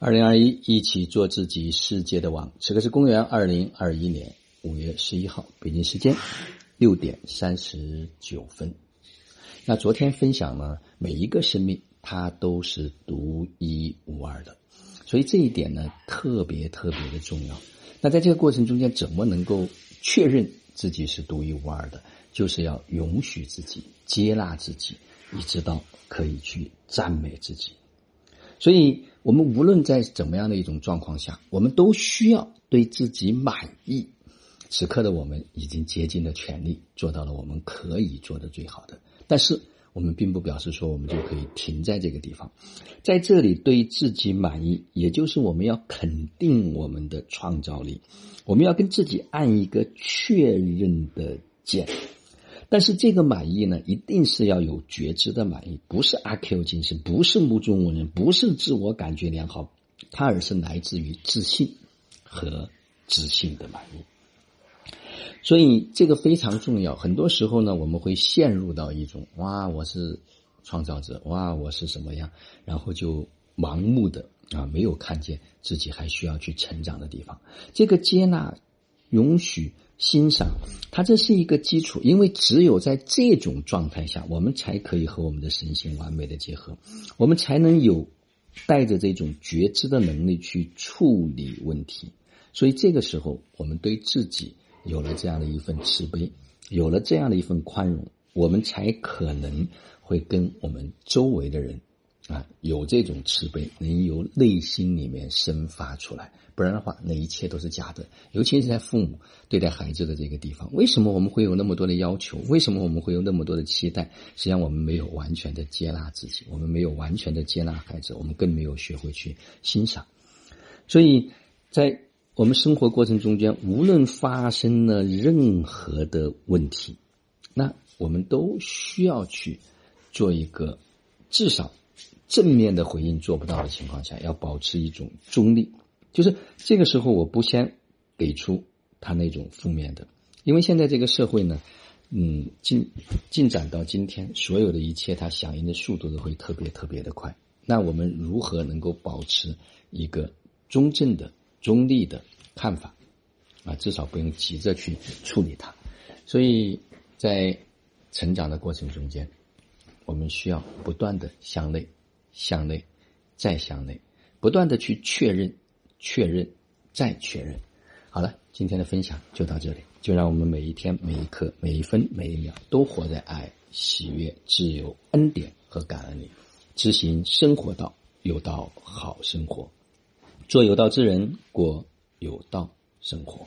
二零二一，一起做自己世界的王。此刻是公元二零二一年五月十一号，北京时间六点三十九分。那昨天分享呢，每一个生命它都是独一无二的，所以这一点呢特别特别的重要。那在这个过程中间，怎么能够确认自己是独一无二的？就是要允许自己，接纳自己，一直到可以去赞美自己。所以，我们无论在怎么样的一种状况下，我们都需要对自己满意。此刻的我们已经竭尽了全力，做到了我们可以做的最好的。但是，我们并不表示说我们就可以停在这个地方。在这里，对自己满意，也就是我们要肯定我们的创造力，我们要跟自己按一个确认的键。但是这个满意呢，一定是要有觉知的满意，不是阿 Q 精神，不是目中无人，不是自我感觉良好，它而是来自于自信和自信的满意。所以这个非常重要。很多时候呢，我们会陷入到一种哇，我是创造者，哇，我是什么样，然后就盲目的啊，没有看见自己还需要去成长的地方。这个接纳。允许欣赏，它这是一个基础，因为只有在这种状态下，我们才可以和我们的神性完美的结合，我们才能有带着这种觉知的能力去处理问题。所以这个时候，我们对自己有了这样的一份慈悲，有了这样的一份宽容，我们才可能会跟我们周围的人。啊，有这种慈悲，能由内心里面生发出来，不然的话，那一切都是假的。尤其是在父母对待孩子的这个地方，为什么我们会有那么多的要求？为什么我们会有那么多的期待？实际上，我们没有完全的接纳自己，我们没有完全的接纳孩子，我们更没有学会去欣赏。所以在我们生活过程中间，无论发生了任何的问题，那我们都需要去做一个至少。正面的回应做不到的情况下，要保持一种中立，就是这个时候我不先给出他那种负面的，因为现在这个社会呢，嗯，进进展到今天，所有的一切它响应的速度都会特别特别的快。那我们如何能够保持一个中正的、中立的看法啊？至少不用急着去处理它。所以在成长的过程中间，我们需要不断的向内。向内，再向内，不断的去确认、确认、再确认。好了，今天的分享就到这里。就让我们每一天、每一刻、每一分、每一秒，都活在爱、喜悦、自由、恩典和感恩里，执行生活道，有道好生活，做有道之人，过有道生活。